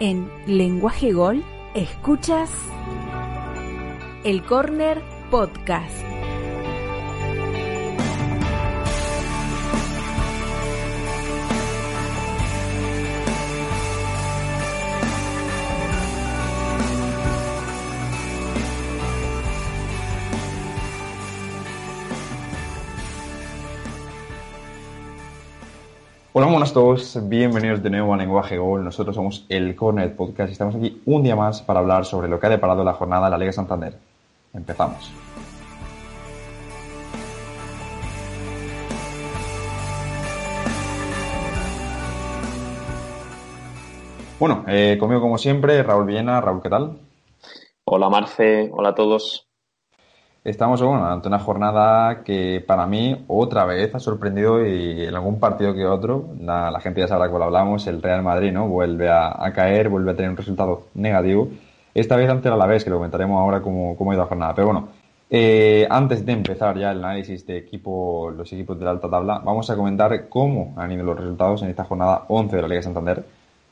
En Lenguaje Gol, escuchas el Corner Podcast. Hola, buenas a todos, bienvenidos de nuevo a Lenguaje Gol. Nosotros somos el Corner Podcast y estamos aquí un día más para hablar sobre lo que ha deparado la jornada de la Liga Santander. Empezamos. Bueno, eh, conmigo como siempre, Raúl Villena. Raúl, ¿qué tal? Hola Marce, hola a todos. Estamos bueno, ante una jornada que para mí otra vez ha sorprendido y en algún partido que otro, la, gente ya sabrá lo hablamos, el Real Madrid no vuelve a, a, caer, vuelve a tener un resultado negativo. Esta vez ante el Alavés, que lo comentaremos ahora cómo, cómo ha ido la jornada. Pero bueno, eh, antes de empezar ya el análisis de equipo, los equipos de la alta tabla, vamos a comentar cómo han ido los resultados en esta jornada 11 de la Liga Santander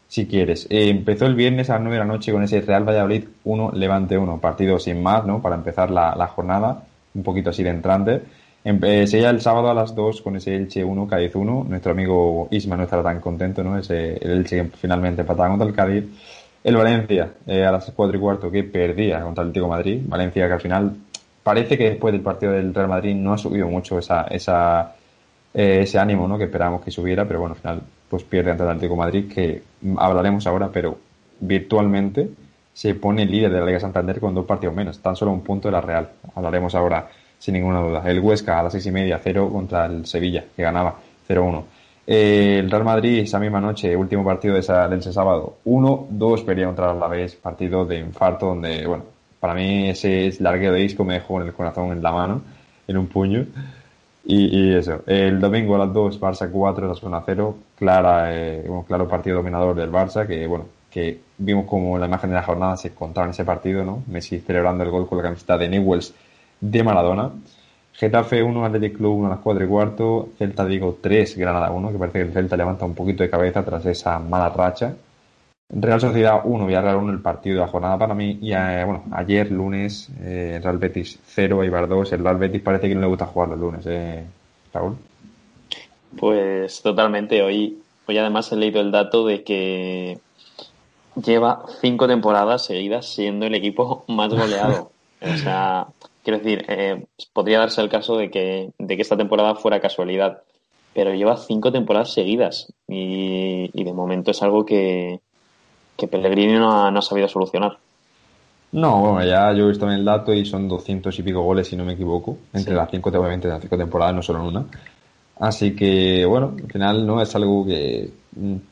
si quieres. Eh, empezó el viernes a las 9 de la noche con ese Real Valladolid 1, Levante 1, partido sin más, ¿no? Para empezar la, la jornada, un poquito así de entrante. Eh, seguía el sábado a las 2 con ese Elche 1, Cádiz 1. Nuestro amigo Isma no estará tan contento, ¿no? Ese, el Elche que finalmente empataba contra el Cádiz. El Valencia eh, a las 4 y cuarto que perdía contra el Atlético Madrid. Valencia que al final parece que después del partido del Real Madrid no ha subido mucho esa, esa, ese ánimo, ¿no? Que esperábamos que subiera, pero bueno, al final pues pierde ante el Atlético Madrid, que hablaremos ahora, pero virtualmente se pone líder de la Liga Santander con dos partidos menos, tan solo un punto de la Real. Hablaremos ahora sin ninguna duda. El Huesca a las seis y media, cero contra el Sevilla, que ganaba 0-1. Eh, el Real Madrid esa misma noche, último partido de, esa, de ese sábado, 1-2 perdía contra el Alavés, partido de infarto donde, bueno, para mí ese largueo de disco me dejó el corazón en la mano, en un puño. Y, eso, el domingo a las 2, Barça 4, zona 0, clara, eh, un claro partido dominador del Barça, que bueno, que vimos como la imagen de la jornada se encontraba en ese partido, ¿no? Messi celebrando el gol con la camiseta de Newells de Maradona. Getafe 1, Athletic Club 1 a las 4 y cuarto, Celta Digo 3, Granada 1, que parece que el Celta levanta un poquito de cabeza tras esa mala racha. Real Sociedad 1, Villarreal 1, el partido de la jornada para mí. Y eh, bueno, ayer, lunes, eh, Real Betis 0, Eibar 2. El Real Betis parece que no le gusta jugar los lunes, ¿eh, Raúl? Pues totalmente. Hoy, hoy además he leído el dato de que lleva cinco temporadas seguidas siendo el equipo más goleado. o sea, quiero decir, eh, podría darse el caso de que, de que esta temporada fuera casualidad. Pero lleva cinco temporadas seguidas. Y, y de momento es algo que, que Pellegrini no ha, no ha, sabido solucionar. No, bueno, ya yo he visto en el dato y son 200 y pico goles, si no me equivoco, entre sí. las cinco, obviamente, las cinco temporadas, no solo en una. Así que, bueno, al final no es algo que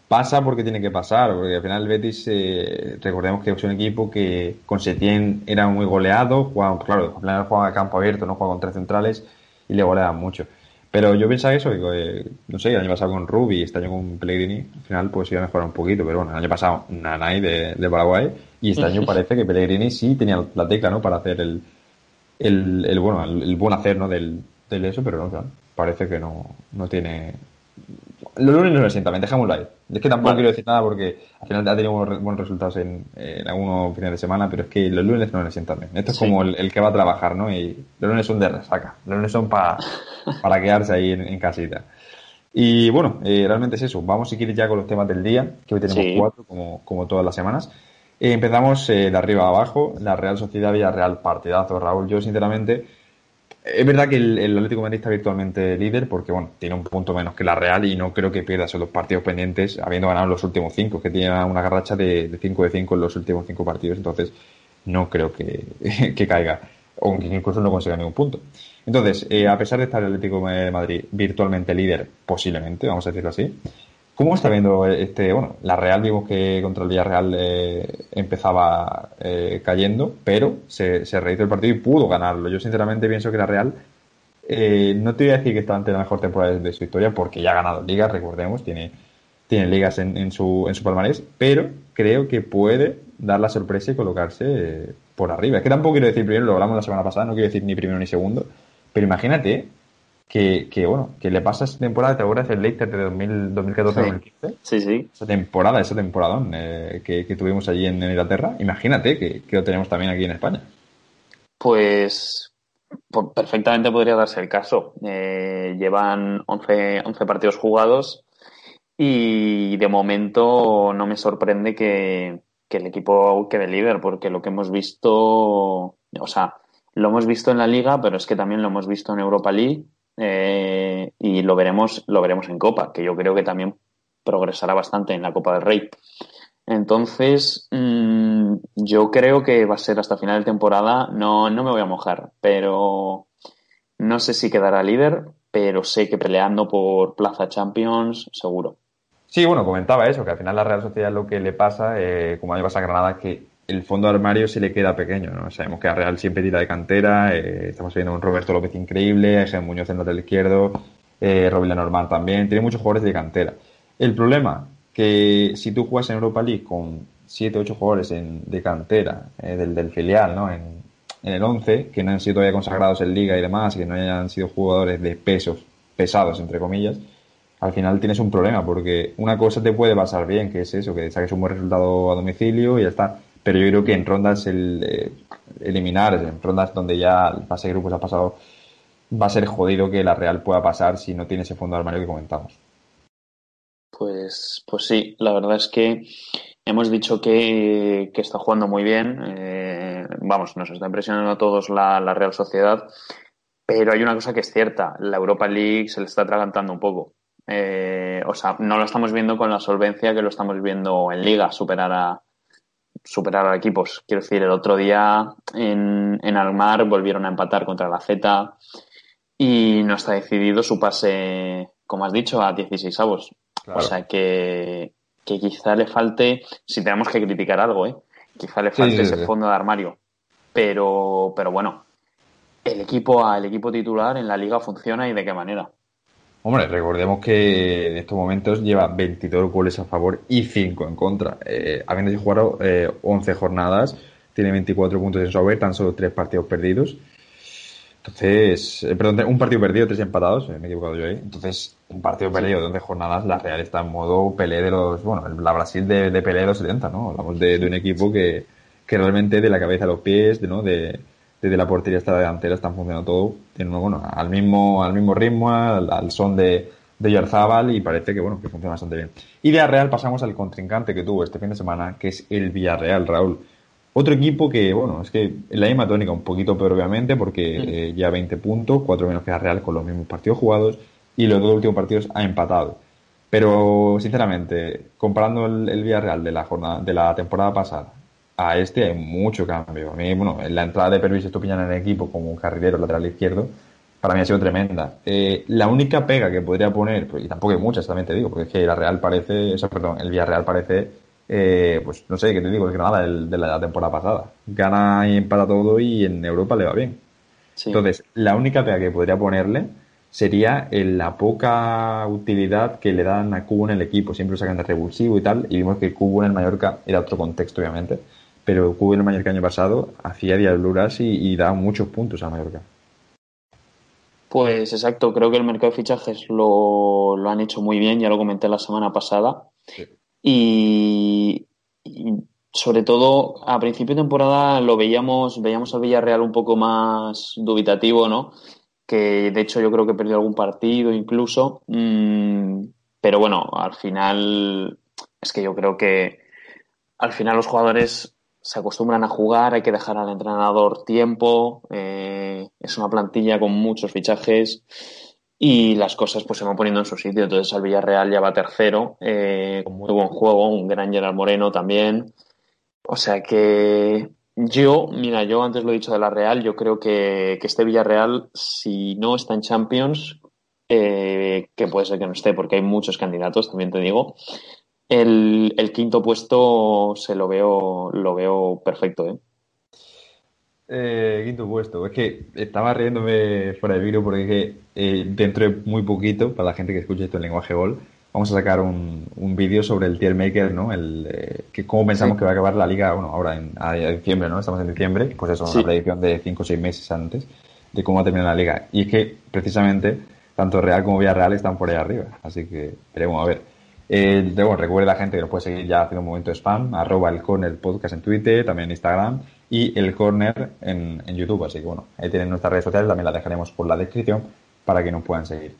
pasa porque tiene que pasar, porque al final el Betis, eh, recordemos que es un equipo que con Setién era muy goleado, jugaba, claro, al final juega a campo abierto, no juega con tres centrales y le goleaban mucho. Pero yo pensaba eso, digo, eh, no sé, el año pasado con Rubi, este año con Pellegrini, al final pues iba a mejorar un poquito, pero bueno, el año pasado Nanay de, de Paraguay, y este año parece que Pellegrini sí tenía la tecla, ¿no? Para hacer el, el, el bueno, el, el, buen hacer, ¿no? Del, del eso, pero no, claro, parece que no, no tiene... Los lunes no le sienta bien, dejémoslo ahí. Es que tampoco vale. quiero decir nada porque al final ha tenido buenos, resultados en, en, algunos fines de semana, pero es que los lunes no le sientan bien. Esto es sí. como el, el, que va a trabajar, ¿no? Y los lunes son de resaca. Los lunes son para para quedarse ahí en, en, casita. Y bueno, eh, realmente es eso. Vamos si quieres ya con los temas del día, que hoy tenemos sí. cuatro, como, como todas las semanas. Eh, empezamos eh, de arriba a abajo, la Real Sociedad y la Real Partidazo, Raúl. Yo, sinceramente, es verdad que el, Atlético de Madrid está virtualmente líder porque, bueno, tiene un punto menos que la Real y no creo que pierda esos dos partidos pendientes, habiendo ganado los últimos cinco, que tiene una garracha de 5 de 5 en los últimos cinco partidos, entonces no creo que, que caiga, o incluso no consiga ningún punto. Entonces, eh, a pesar de estar el Atlético de Madrid virtualmente líder, posiblemente, vamos a decirlo así, ¿cómo está viendo este, bueno, la Real vimos que contra el Villarreal eh, empezaba eh, cayendo, pero se, se rehizo el partido y pudo ganarlo. Yo sinceramente pienso que la Real, eh, no te voy a decir que está ante la mejor temporada de, su historia, porque ya ha ganado ligas, recordemos, tiene, tiene ligas en, en, su, en su palmarés, pero creo que puede dar la sorpresa y colocarse por arriba. Es que tampoco quiero decir primero, lo hablamos la semana pasada, no quiero decir ni primero ni segundo, pero imagínate que, que, bueno, que le pasa esta temporada, ¿te acuerdas el Leicester de 2014-2015? Sí, sí. Esa temporada, esa temporada eh, que, tuvimos allí en, Inglaterra. Imagínate que, que, lo tenemos también aquí en España. Pues, pues perfectamente podría darse el caso. Eh, llevan 11, 11 partidos jugados y de momento no me sorprende que, que el equipo quede líder, porque lo que hemos visto, o sea, lo hemos visto en la liga, pero es que también lo hemos visto en Europa League eh, y lo veremos, lo veremos en Copa, que yo creo que también progresará bastante en la Copa del Rey. Entonces, mm, yo creo que va a ser hasta final de temporada. No, no me voy a mojar, pero no sé si quedará líder, pero sé que peleando por Plaza Champions, seguro. Sí, bueno, comentaba eso, que al final la Real Sociedad lo que le pasa, eh, como a mí pasa a Granada, que el fondo armario se le queda pequeño, ¿no? Sabemos que a Real siempre tira de cantera, eh, estamos viendo un Roberto López increíble, Ejen Muñoz en lateral izquierdo, eh, Robin Lenormand también, tiene muchos jugadores de cantera. El problema, que si tú juegas en Europa League con 7 8 jugadores de cantera, eh, del, del, filial, ¿no? En, en el 11, que no han sido todavía consagrados en Liga y demás, que no hayan sido jugadores de pesos, pesados, entre comillas, al final tienes un problema, porque una cosa te puede pasar bien, que es eso, que saques un buen resultado a domicilio y ya está. Pero yo creo que en rondas el, eh, eliminar, en rondas donde ya el pase de grupos ha pasado, va a ser jodido que la Real pueda pasar si no tiene ese fondo de armario que comentamos. Pues, pues sí, la verdad es que hemos dicho que, está jugando muy bien. Eh, vamos, nos está impresionando a todos la, la Real Sociedad. Pero hay una cosa que es cierta, la Europa League se le está atragantando un poco. Eh, o sea, no lo estamos viendo con la solvencia que lo estamos viendo en Liga, superar a, superar a equipos. Quiero decir, el otro día en, en Almar volvieron a empatar contra la Z y no está decidido su pase, como has dicho, a 16 avos. O sea que, que, quizá le falte, si tenemos que criticar algo, ¿eh? quizá le falte ese fondo de armario. Pero, pero bueno, el equipo, el equipo titular en la liga funciona y de qué manera. Hombre, recordemos que en estos momentos lleva 22 goles a favor y 5 en contra. Eh, habiendo jugado eh, 11 jornadas, tiene 24 puntos en su haber, tan solo 3 partidos perdidos. Entonces, eh, perdón, un partido perdido, 3 empatados, eh, me he equivocado yo ahí. Entonces, un partido perdido de 11 jornadas, la Real está en modo pelea de los, bueno, la Brasil de, de pelea de los 70, ¿no? Hablamos de, de un equipo que, que realmente de la cabeza a los pies, de, ¿no? De, desde la portería hasta la delantera están funcionando todo bueno, al mismo, al mismo ritmo, al, son de, de Yarzábal y parece que bueno, que funciona bastante bien. Y de Real pasamos al contrincante que tuvo este fin de semana, que es el Villarreal, Raúl. Otro equipo que, bueno, es que en la misma tónica, un poquito peor obviamente, porque ya 20 puntos, 4 menos que la Real con los mismos partidos jugados, y los dos últimos partidos ha empatado. Pero, sinceramente, comparando el, el Villarreal de la jornada, de la temporada pasada a este hay mucho cambio. A mí, bueno, la entrada de Pervis Estupiñán en el equipo como un carrilero lateral izquierdo, para mí ha sido tremenda. Eh, la única pega que podría poner, pues, y tampoco hay muchas, también te digo, porque es que la Real parece, eso, perdón, el Villarreal parece, eh, pues no sé, qué te digo, el Granada el, de la temporada pasada. Gana y empata todo y en Europa le va bien. Entonces, la única pega que podría ponerle sería en la poca utilidad que le dan a Cubo en el equipo. Siempre lo sacan de revulsivo y tal, y vimos que Cubo en el Mallorca era otro contexto, obviamente pero Cubo en el Mallorca año pasado hacía diabluras y, y daba muchos puntos a Mallorca. Pues exacto, creo que el mercado de fichajes lo, lo han hecho muy bien, ya lo comenté la semana pasada. Y, sobre todo a principio de temporada lo veíamos, veíamos al Villarreal un poco más dubitativo, ¿no? Que de hecho yo creo que perdió algún partido incluso. Mm, pero bueno, al final es que yo creo que al final los jugadores se acostumbran a jugar, hay que dejar al entrenador tiempo, eh, es una plantilla con muchos fichajes y las cosas pues se van poniendo en su sitio. Entonces al Villarreal ya va tercero, eh, con muy buen juego, un gran Gerard Moreno también. O sea que yo, mira, yo antes lo he dicho de la Real, yo creo que, que este Villarreal, si no está en Champions, eh, que puede ser que no esté, porque hay muchos candidatos, también te digo, el, el, quinto puesto se lo veo, lo veo perfecto, ¿eh? Eh, quinto puesto. Es que estaba riéndome fuera de vídeo porque eh, dentro de muy poquito, para la gente que escuche esto en lenguaje gol, vamos a sacar un, un vídeo sobre el tier maker, ¿no? El, eh, que cómo pensamos que va a acabar la liga, bueno, ahora en a, diciembre, ¿no? Estamos en diciembre, pues eso, una predicción de 5 o 6 meses antes de cómo va a terminar la liga. Y es que precisamente tanto Real como Villarreal están por ahí arriba. Así que veremos a ver. Eh, recuerda gente que nos puede seguir ya haciendo un momento de spam, arroba el corner podcast en Twitter, también en Instagram y el corner en, en YouTube. Así que bueno, ahí tienen nuestras redes sociales, también las dejaremos por la descripción para que nos puedan seguir.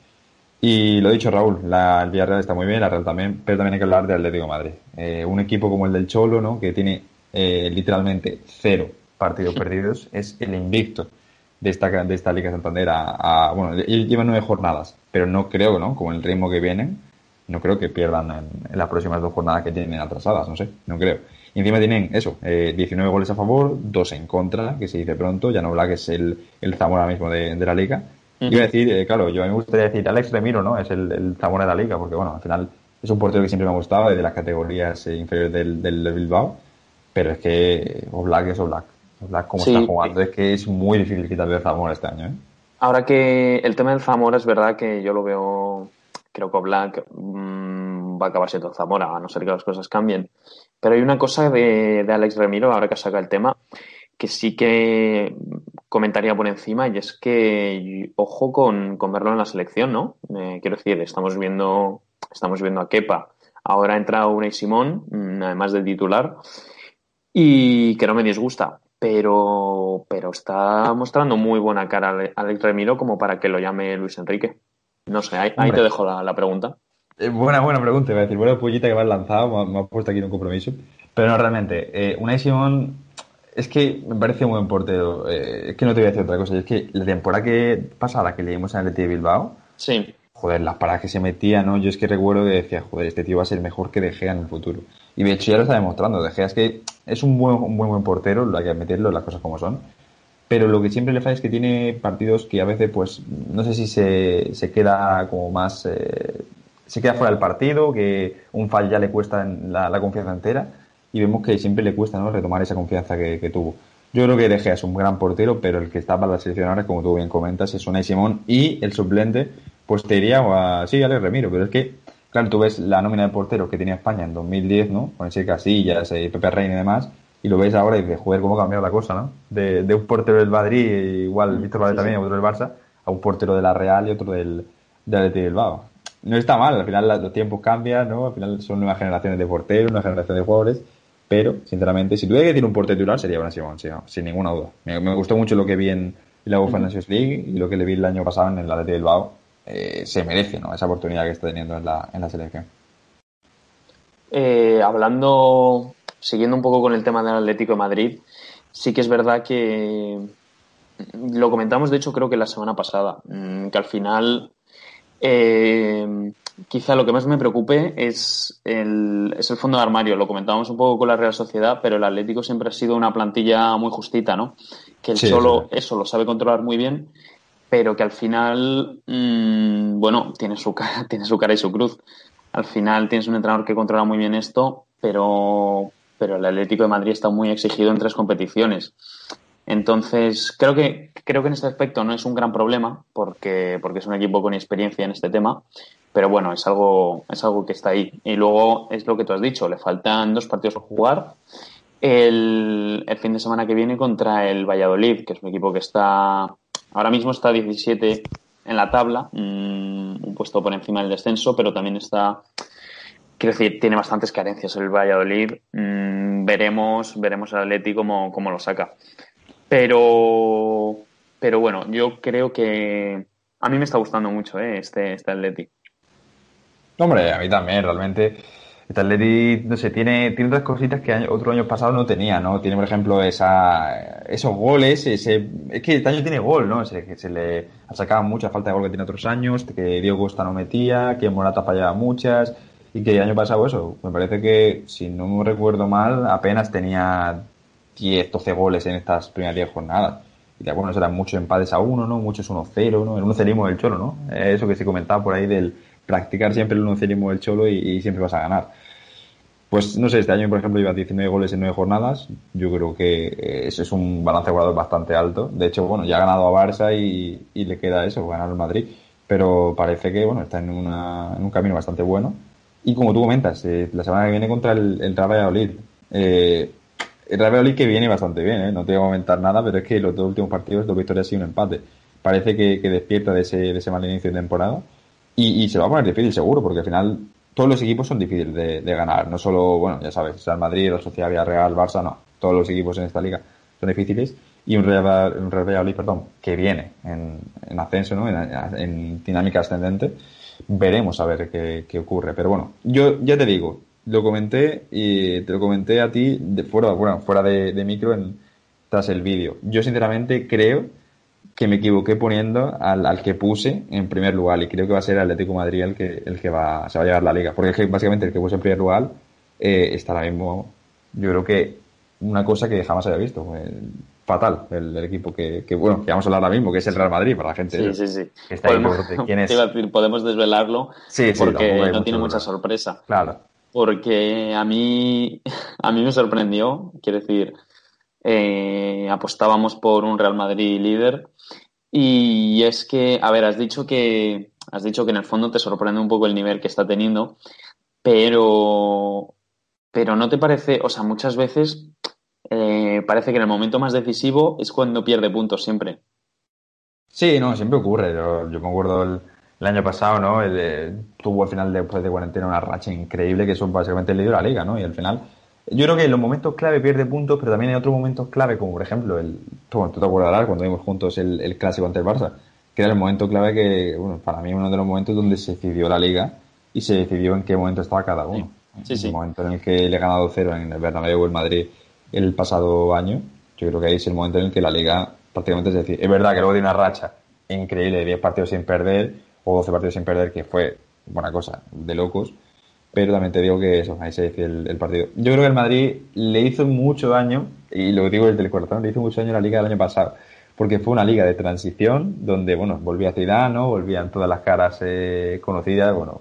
Y lo dicho, Raúl, la, el Villarreal está muy bien, la Real también, pero también hay que hablar del Atlético de Madrid. Eh, un equipo como el del Cholo, ¿no? que tiene eh, literalmente cero partidos perdidos, es el invicto de esta, de esta Liga Santander a, bueno, lleva nueve jornadas, pero no creo, ¿no? Como el ritmo que vienen, no creo que pierdan en, las próximas dos jornadas que tienen atrasadas, no sé, no creo. Y encima tienen eso, eh, 19 goles a favor, dos en contra, que se dice pronto, ya no habla que es el, el Zamora mismo de, de la Liga. Iba a decir, eh, claro, yo a mí me gustaría decir Alex Remiro, ¿no? Es el, el Zamora de la Liga, porque bueno, al final es un portero que siempre me ha gustado, de las categorías eh, inferiores del, del Bilbao, pero es que Oblak es Oblak Oblak como está jugando, es que es muy difícil quitarle Zamora este año, ¿eh? Ahora que el tema del Zamora es verdad que yo lo veo creo que Black mmm, va a acabar siendo Zamora, a no ser que las cosas cambien. Pero hay una cosa de, de Alex Remiro, ahora que saca el tema, que sí que comentaría por encima, y es que ojo con, con verlo en la selección, ¿no? Eh, quiero decir, estamos viendo, estamos viendo a Kepa. Ahora entra Unai Simón, mm, además del titular, y que no me disgusta, pero, pero está mostrando muy buena cara Alex Remiro como para que lo llame Luis Enrique. No sé, ahí, ahí te dejo la, la pregunta. Eh, buena, buena pregunta, iba a decir, buena pullita que me has lanzado, me, ha puesto aquí en un compromiso. Pero no, realmente, eh, Unai Simón es que me parece un buen portero. Eh, es que no te voy a decir otra cosa, es que la temporada que pasada que leímos en el de Bilbao, sí. joder, las paradas que se metía, ¿no? Yo es que recuerdo que decía, joder, este tío va a ser mejor que De Gea en el futuro. Y de hecho ya lo está demostrando. De Gea es que es un buen, un buen, buen portero, lo hay que admitirlo, las cosas como son pero lo que siempre le falla es que tiene partidos que a veces, pues, no sé si se, se queda como más, eh, se queda fuera del partido, que un fall ya le cuesta la, confianza entera, y vemos que siempre le cuesta, ¿no? Retomar esa confianza que, tuvo. Yo creo que De Gea es un gran portero, pero el que está para la selección ahora, como tú bien comentas, es Unai Simón, y el suplente, pues te diría, a, sí, Alex Remiro, pero es que, claro, tú ves la nómina de porteros que tenía España en 2010, ¿no? Con ese Casillas, Pepe Reina y demás, y lo ves ahora y dices, joder, cómo ha cambiado la cosa, ¿no? De, de un portero del Madrid, igual Víctor Valdez sí, también, otro del Barça, a un portero de la Real y otro del, del Atleti Bilbao. No está mal, al final los tiempos cambian, ¿no? Al final son nuevas generaciones de porteros, nuevas generaciones de jugadores, pero, sinceramente, si tuviera que decir un portero titular sería Simón, sí, sin ninguna duda. Me, me, gustó mucho lo que vi en la UEFA Nations League y lo que le vi el año pasado en el Atleti Bilbao. Eh, se merece, ¿no? Esa oportunidad que está teniendo en la, en la selección. Eh, hablando siguiendo un poco con el tema del Atlético de Madrid, sí que es verdad que lo comentamos, de hecho, creo que la semana pasada, mm, que al final eh, quizá lo que más me preocupe es el, es el fondo de armario. Lo comentábamos un poco con la Real Sociedad, pero el Atlético siempre ha sido una plantilla muy justita, ¿no? Que él sí, solo sí. eso lo sabe controlar muy bien, pero que al final, mmm, bueno, tiene su, cara, tiene su cara y su cruz. Al final tienes un entrenador que controla muy bien esto, pero, pero el Atlético de Madrid está muy exigido en tres competiciones. Entonces, creo que, creo que en este aspecto no es un gran problema, porque, porque es un equipo con experiencia en este tema, pero bueno, es algo, es algo que está ahí. Y luego es lo que tú has dicho, le faltan dos partidos por jugar. El, el fin de semana que viene contra el Valladolid, que es un equipo que está, ahora mismo está 17 en la tabla, mmm, un puesto por encima del descenso, pero también está quiero decir, tiene bastantes carencias el Valladolid. Mm, veremos, veremos al Atleti cómo, cómo, lo saca. Pero, pero bueno, yo creo que a mí me está gustando mucho ¿eh? este, este Atleti. Hombre, a mí también, realmente. Este Atleti, no sé, tiene, tiene otras cositas que año, otro año pasado no tenía, ¿no? Tiene, por ejemplo, esa, esos goles, ese, es que este año tiene gol, ¿no? Se, que se le sacado mucha falta de gol que tiene otros años, que Diego Costa no metía, que Morata fallaba muchas, y que el año pasado eso, me parece que, si no me recuerdo mal, apenas tenía 10, 12 goles en estas primeras 10 jornadas. Y de bueno, eran muchos empates a uno, ¿no? Muchos 1-0, ¿no? El 1 cerismo del Cholo, ¿no? Eso que se comentaba por ahí del practicar siempre el 1 cerismo del Cholo y, siempre vas a ganar. Pues no sé, este año, por ejemplo, lleva 19 goles en 9 jornadas. Yo creo que ese es un balance jugador bastante alto. De hecho, bueno, ya ha ganado a Barça y, y le queda eso, ganar al Madrid. Pero parece que, bueno, está en, una, en un camino bastante bueno y como tú comentas, eh, la semana que viene contra el, el Real Valladolid. Eh, el Real Valladolid que viene bastante bien, ¿eh? no te voy a comentar nada, pero es que los dos últimos partidos, dos victorias y un empate. parece que, despierta de ese, mal inicio de temporada y, se va a poner difícil seguro, porque al final todos los equipos son difíciles de, ganar, no solo, bueno, ya sabes, Real Madrid, la Sociedad Real, Barça, no, todos los equipos en esta liga son difíciles y un Real, un Real perdón, que viene en, en ascenso, ¿no? En, dinámica ascendente, veremos a ver qué, qué, ocurre. Pero bueno, yo ya te digo, lo comenté y te lo comenté a ti de fuera, bueno, fuera de, de micro en, tras el vídeo. Yo sinceramente creo que me equivoqué poniendo al, al, que puse en primer lugar y creo que va a ser Atlético Madrid el que, el que va, se va a llevar la liga. Porque es que básicamente el que puse en primer lugar eh, está ahora mismo, yo creo que una cosa que jamás había visto. Fatal el, equipo que, que, bueno, que vamos a hablar ahora mismo, que es el Real Madrid para la gente. Sí, sí, sí. podemos, ¿quién es? decir, podemos desvelarlo sí, porque no tiene mucha sorpresa. Claro. Porque a mí, a mí me sorprendió, quiero decir, eh, apostábamos por un Real Madrid líder. Y es que, a ver, has dicho que has dicho que en el fondo te sorprende un poco el nivel que está teniendo, pero pero no te parece, o sea, muchas veces eh, parece que en el momento más decisivo es cuando pierde puntos siempre. Sí, no, siempre ocurre. Yo, me acuerdo el, año pasado, ¿no? tuvo al final después de cuarentena una racha increíble que son básicamente el líder de la liga, ¿no? Y al final yo creo que en los momentos clave pierde puntos, pero también hay otros momentos clave, como por ejemplo, el, tú, te acordarás cuando vimos juntos el, clásico ante el Barça, que era el momento clave que, bueno, para mí uno de los momentos donde se decidió la liga y se decidió en qué momento estaba cada uno. Sí, sí, el momento en el que le ha ganado cero en el Bernabéu o el Madrid el pasado año, yo creo que ahí es el momento en el que la liga prácticamente es decir, es verdad que luego de una racha increíble de 10 partidos sin perder o 12 partidos sin perder, que fue buena cosa, de locos, pero también te digo que eso, ahí se dice el, partido. Yo creo que el Madrid le hizo mucho daño, y lo digo desde el corazón, le hizo mucho daño la liga del año pasado, porque fue una liga de transición donde, bueno, volvía Zidane, volvían todas las caras eh, conocidas, bueno,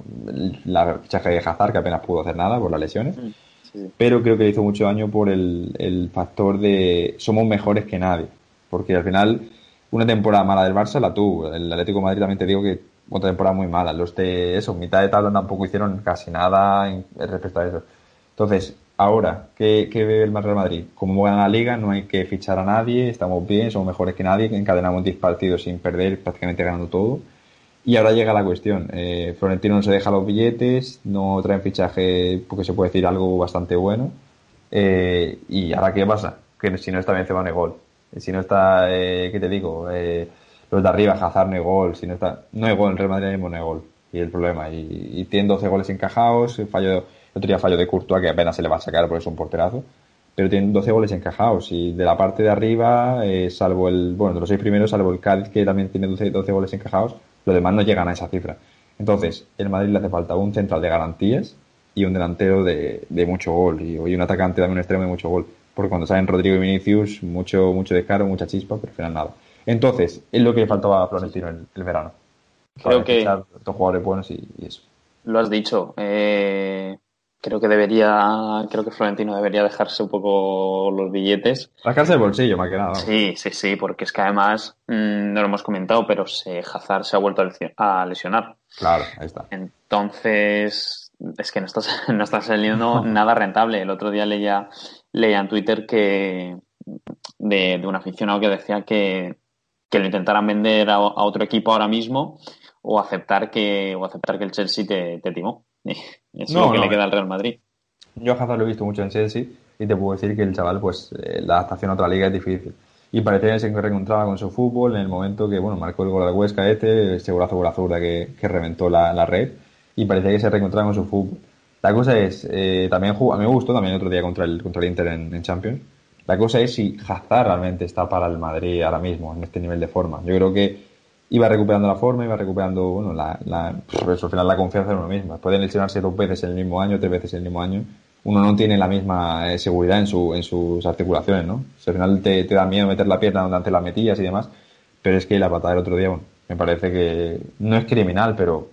la fichaje de Hazard, que apenas pudo hacer nada por las lesiones, pero creo que le hizo mucho daño por el, el factor de somos mejores que nadie, porque al final una temporada mala del Barça la tuvo, el Atlético de Madrid también te digo que otra temporada muy mala. Los de eso, mitad de tabla tampoco hicieron casi nada en, respecto a eso. Entonces, ahora, ¿qué, qué ve el Real Madrid? Como gana la liga, no hay que fichar a nadie, estamos bien, somos mejores que nadie, encadenamos 10 partidos sin perder, prácticamente ganando todo. Y ahora llega la cuestión. Eh, Florentino no se deja los billetes, no traen fichaje porque se puede decir algo bastante bueno. Eh, ¿Y ahora qué pasa? Que si no está Benzema gol. Si no está, eh, ¿qué te digo? Eh, los de arriba, Hazard no hay gol, si no está, no hay gol, en Real Madrid mismo no hay gol, y el problema, y, y tienen 12 goles encajados, fallo, otro día fallo de Courtois que apenas se le va a sacar porque es un porterazo, pero tienen 12 goles encajados, y de la parte de arriba, eh, salvo el, bueno, de los seis primeros, salvo el Cádiz que también tiene 12, 12 goles encajados, los demás no llegan a esa cifra. Entonces, el Madrid le hace falta un central de garantías y un delantero de, de mucho gol, y, y un atacante también un extremo de mucho gol, porque cuando salen Rodrigo y Vinicius, mucho, mucho descaro, mucha chispa, pero al final nada. Entonces, es lo que le faltaba a Florentino el, el verano. Creo que. Dos jugadores buenos y, eso. Lo has dicho. Eh, creo que debería. Creo que Florentino debería dejarse un poco los billetes. Sacarse el bolsillo, más que nada. Sí, sí, sí, porque es que además, mm, no lo hemos comentado, pero se, Hazard se ha vuelto a lesionar. Claro, ahí está. Entonces, es que no está, no está saliendo nada rentable. El otro día leía, leía en Twitter que. De, de un aficionado que decía que que lo intentaran vender a, otro equipo ahora mismo o aceptar que, o aceptar que el Chelsea te, te timó. Es lo que le queda al Real Madrid. Yo a Hazard lo he visto mucho en Chelsea y te puedo decir que el chaval, pues eh, la adaptación a otra liga es difícil. Y parecía que se reencontraba con su fútbol en el momento que, bueno, marcó el gol de Huesca este, ese golazo por azul que, que reventó la, la, red y parecía que se reencontraba con su fútbol. La cosa es, eh, también a mí me gustó también el otro día contra el, contra el Inter en, en Champions la cosa es si Hazard realmente está para el Madrid ahora mismo, en este nivel de forma. Yo creo que iba recuperando la forma, iba recuperando, bueno, la, la, pues al final la confianza en uno mismo. Pueden lesionarse dos veces en el mismo año, tres veces en el mismo año. Uno no tiene la misma eh, seguridad en, su, en sus articulaciones, ¿no? al final te, te, da miedo meter la pierna donde antes la metías y demás. Pero es que la patada del otro día, bueno, me parece que no es criminal, pero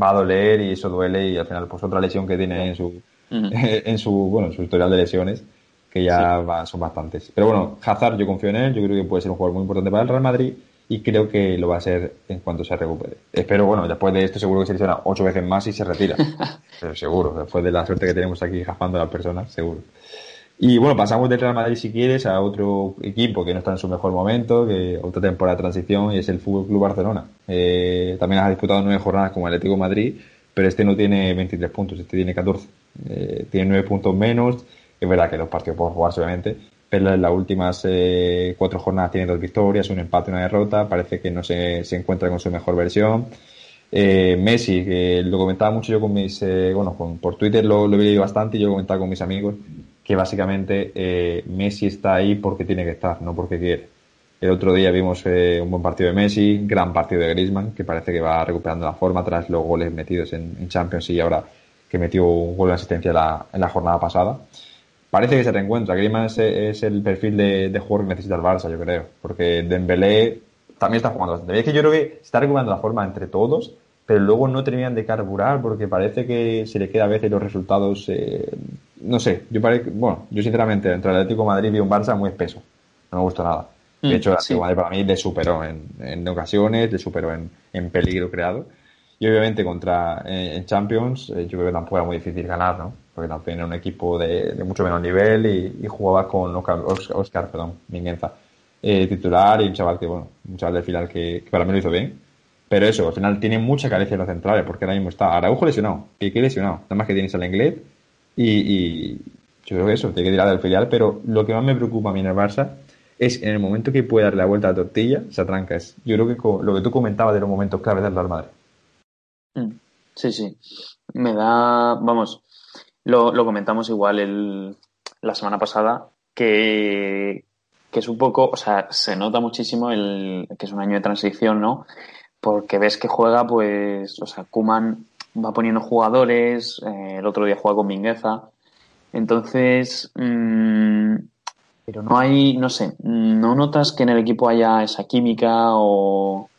va a doler y eso duele y al final pues otra lesión que tiene en su, en su, bueno, en su historial de lesiones que ya son bastantes. Pero bueno, Hazard yo confío en él, yo creo que puede ser un jugador muy importante para el Real Madrid y creo que lo va a ser en cuanto se recupere. Espero, bueno, después de esto seguro que se lesiona ocho veces más y se retira. Pero seguro, después de la suerte que tenemos aquí jafando a las personas, seguro. Y bueno, pasamos del Real Madrid, si quieres, a otro equipo que no está en su mejor momento, que otra temporada de transición, y es el Fútbol Club Barcelona. Eh, también ha disputado nueve jornadas como Atlético Madrid, pero este no tiene 23 puntos, este tiene 14. Eh, tiene nueve puntos menos. Es verdad que los partidos pueden jugarse, obviamente, pero en las últimas eh, cuatro jornadas tiene dos victorias, un empate y una derrota. Parece que no se, se encuentra con su mejor versión. Eh, Messi, que lo comentaba mucho yo con mis, bueno, por Twitter lo, lo leído bastante y yo lo comentaba con mis amigos que básicamente eh, Messi está ahí porque tiene que estar, no porque quiere. El otro día vimos eh, un buen partido de Messi, gran partido de Griezmann, que parece que va recuperando la forma tras los goles metidos en, Champions y ahora que metió un gol de asistencia la, en la jornada pasada. Parece que se reencuentra. Griezmann es, el perfil de, de, jugador que necesita el Barça, yo creo. Porque Dembélé también está jugando bastante Es que yo creo que está recuperando la forma entre todos pero luego no terminan de carburar porque parece que se le queda a veces los resultados, eh, no sé, yo parece, bueno, yo sinceramente entre el Atlético de Madrid vi un Barça muy espeso, no me gustó nada. De mm, hecho, el Atlético Madrid para mí le superó en, en ocasiones, le superó en, en, peligro creado. Y obviamente contra eh, en Champions, eh, yo creo que tampoco era muy difícil ganar, ¿no? Porque también era un equipo de, mucho menos nivel y, y jugaba con Oscar, Oscar perdón, Minguenza, titular y un chaval que, bueno, un chaval final que, para mí lo hizo bien pero eso, al final tiene mucha carencia en los centrales, porque ahora mismo está Araujo lesionado, Piqué lesionado, nada más que tienes al inglés y, yo creo que eso, tiene que tirar del filial, pero lo que más me preocupa a mí en el Barça es en el momento que puede darle la vuelta a la tortilla, se atranca. Yo creo que lo que tú comentabas de los momentos claves del Real Madrid. Mm, sí, sí. Me da, vamos, lo, lo comentamos igual el, la semana pasada, que, que es un poco, o sea, se nota muchísimo el, que es un año de transición, ¿no? porque ves que juega, pues, o sea, Kuman va poniendo jugadores, eh, el otro día juega con Mingueza, entonces, mmm, pero no hay, no sé, no notas que en el equipo haya esa química o,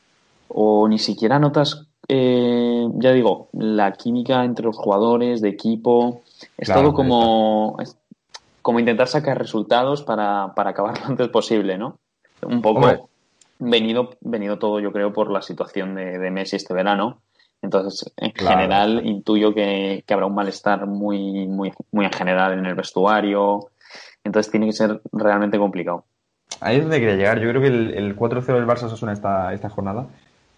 o ni siquiera notas, eh, ya digo, la química entre los jugadores de equipo, es todo como, es, como intentar sacar resultados para, para acabar lo antes posible, ¿no? Un poco venido, venido todo, yo creo, por la situación de, de Messi este verano. Entonces, en general, intuyo que, habrá un malestar muy, muy, muy en general en el vestuario. Entonces, tiene que ser realmente complicado. Ahí es donde quería llegar. Yo creo que el, el 4-0 del Barça Osasuna esta, esta jornada,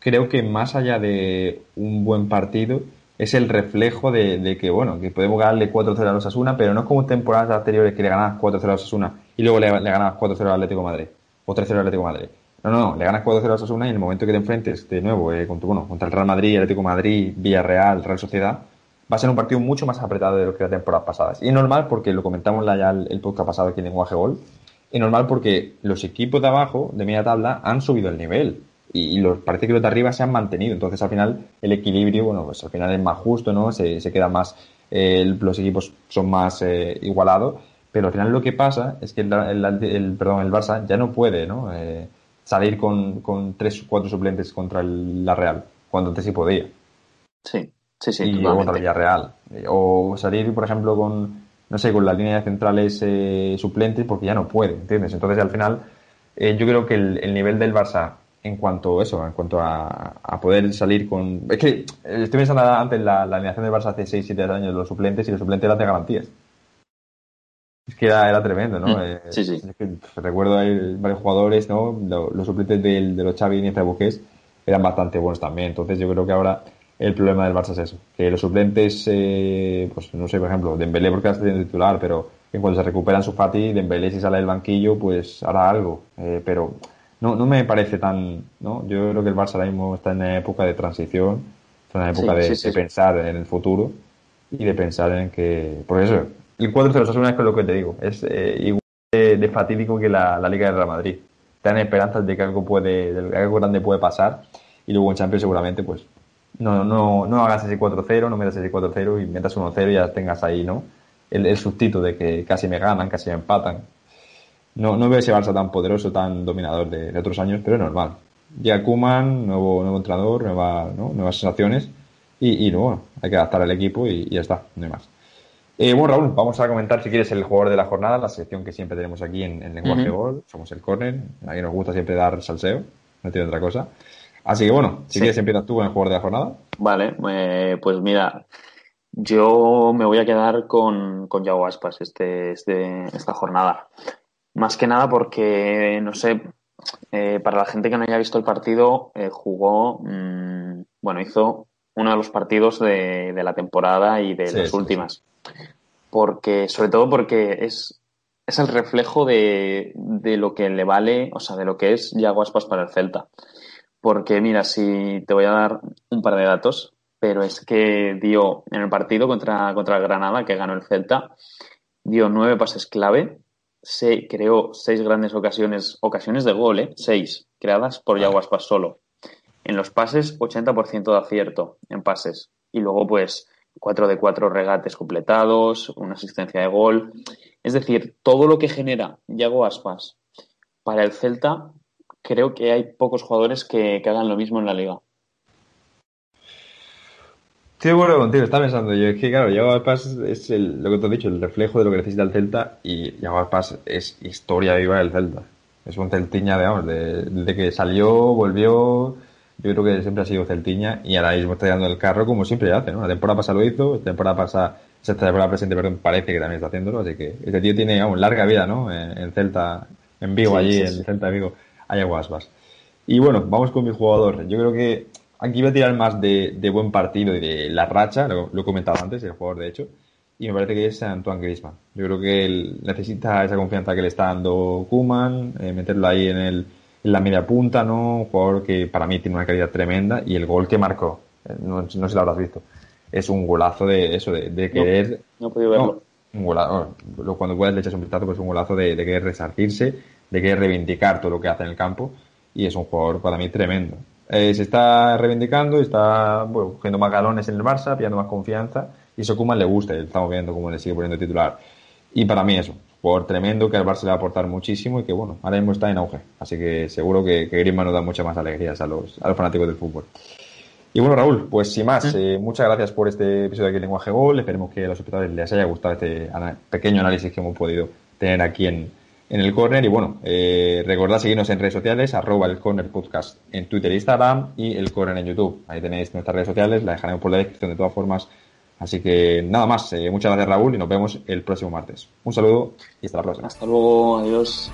creo que más allá de un buen partido, es el reflejo de, que, bueno, que podemos ganarle 4-0 a los Osasuna, pero no como temporadas anteriores que le ganabas 4-0 a los Osasuna y luego le, le ganabas 4-0 al Atlético de Madrid o 3-0 al Atlético de Madrid. No, no, le ganas 4-0 a Osasuna y en el momento que te enfrentes de nuevo eh, contra, bueno, contra el Real Madrid, Atlético Madrid, Villarreal, Real Sociedad, va a ser un partido mucho más apretado de lo que las temporadas pasadas. Y normal porque lo comentamos ya el, el podcast pasado aquí en Lenguaje Gol, y normal porque los equipos de abajo, de media tabla, han subido el nivel. Y, los, parece que los de arriba se han mantenido. Entonces, al final, el equilibrio, bueno, pues al final es más justo, ¿no? Se, se queda más, eh, los equipos son más eh, igualados. Pero al final lo que pasa es que el, el, perdón, el Barça ya no puede, ¿no? Eh, salir con, con tres o cuatro suplentes contra el, la Real, cuando antes sí podía. Sí, sí, sí. Y contra la Villarreal. O salir, por ejemplo, con, no sé, con la línea de centrales eh, suplentes porque ya no puede, ¿entiendes? Entonces, al final, eh, yo creo que el, el, nivel del Barça en cuanto a eso, en cuanto a, a, poder salir con... Es que estoy pensando antes la, la alineación del Barça hace 6-7 años, los suplentes, y los suplentes eran de garantías. Es que era, era tremendo, ¿no? Mm, eh, sí, sí. Es que recuerdo hay varios jugadores, ¿no? Los, suplentes de, de los Xavi y Buques eran bastante buenos también. Entonces yo creo que ahora el problema del Barça es eso. Que los suplentes, eh, pues no sé, por ejemplo, Dembélé porque está siendo titular, pero en cuanto se recuperan su Fati, Dembélé si sale del banquillo, pues hará algo. Eh, pero no, no me parece tan, ¿no? Yo creo que el Barça ahora mismo está en una época de transición, está en una época de, de, pensar en el futuro y de pensar en que, por eso, el 4-0 Osasuna es lo que te digo. Es eh, igual de, fatídico que la, Liga de Real Madrid. Te dan esperanzas de que algo puede, de algo grande puede pasar y luego en Champions seguramente pues no, no, no hagas ese 4-0, no metas ese 4-0 y metas 1-0 y ya tengas ahí, ¿no? El, el sustito de que casi me ganan, casi me empatan. No, no veo ese Barça tan poderoso, tan dominador de, otros años, pero es normal. Llega Kuman, nuevo, nuevo entrenador, nueva, ¿no? nuevas sensaciones y, y bueno, hay que adaptar al equipo y, y ya está, no hay más. Eh, bueno, Raúl, vamos a comentar si quieres el jugador de la jornada, la sección que siempre tenemos aquí en, en Lenguaje uh Gol. Somos el corner, a mí nos gusta siempre dar salseo, no tiene otra cosa. Así que bueno, si sí. quieres empiezas tú con el jugador de la jornada. Vale, eh, pues mira, Yo me voy a quedar con, con Yago Aspas este, este, esta jornada. Más que nada porque, no sé, eh, para la gente que no haya visto el partido, eh, jugó, mmm, bueno, hizo uno de los partidos de, de la temporada y de sí, las sí, últimas. Sí. Porque, sobre todo porque es, es el reflejo de, de, lo que le vale, o sea, de lo que es Yago Aspas para el Celta. Porque, mira, si te voy a dar un par de datos, pero es que dio en el partido contra, contra el Granada, que ganó el Celta, dio nueve pases clave, se creó seis grandes ocasiones, ocasiones de gol, ¿eh? seis, creadas por Yago Aspas solo. En los pases, 80% de acierto en pases. Y luego, pues, 4 de 4 regates completados, una asistencia de gol. Es decir, todo lo que genera Yago Aspas para el Celta, creo que hay pocos jugadores que, que hagan lo mismo en la liga. Estoy de acuerdo contigo, estaba pensando yo, es que claro, Yago Aspas es el, lo que te he dicho, el reflejo de lo que necesita el Celta y Yago Aspas es historia viva del Celta. Es un celtiña, digamos, de, de que salió, volvió, yo creo que siempre ha sido Celtiña y ahora mismo está dando el carro como siempre hace, ¿no? La temporada pasada lo hizo, la temporada pasada, esta temporada presente, perdón, parece que también está haciéndolo, así que este tío tiene, digamos, larga vida, ¿no? En, en Celta, en Vigo, sí, allí, sí, en. Celta de Vigo, hay aguasbas. Y bueno, vamos con mi jugador. Yo creo que aquí voy a tirar más de, de buen partido y de la racha, lo, lo, he comentado antes, el jugador de hecho, y me parece que es Antoine Griezmann. Yo creo que él necesita esa confianza que le está dando Kuman, eh, meterlo ahí en el en la media punta, ¿no? Un jugador que para mí tiene una calidad tremenda y el gol que marcó, eh, no, no sé si lo habrás visto, es un golazo de eso, de, de querer... No, no he podido verlo. No, un golazo, cuando puedas le echas un vistazo, pues un golazo de, de querer resarcirse, de querer reivindicar todo lo que hace en el campo y es un jugador para mí tremendo. Eh, se está reivindicando, está bueno, cogiendo más galones en el Barça, pillando más confianza y eso Koeman le gusta, estamos viendo cómo le sigue poniendo titular. Y para mí eso, jugador tremendo que al Barça le va a aportar muchísimo y que bueno, ahora mismo está en auge. Así que seguro que, que Griezmann nos da muchas más alegrías a los, a los fanáticos del fútbol. Y bueno, Raúl, pues sin más, eh, muchas gracias por este episodio de aquí Lenguaje Gol. Esperemos que a los espectadores les haya gustado este pequeño análisis que hemos podido tener aquí en, en el corner. Y bueno, eh, recordad seguirnos en redes sociales, arroba el corner podcast en Twitter e Instagram y el corner en YouTube. Ahí tenéis nuestras redes sociales, la dejaremos por la descripción de todas formas Así que nada más, eh, muchas gracias Raúl y nos vemos el próximo martes. Un saludo y hasta la próxima. Hasta luego, adiós.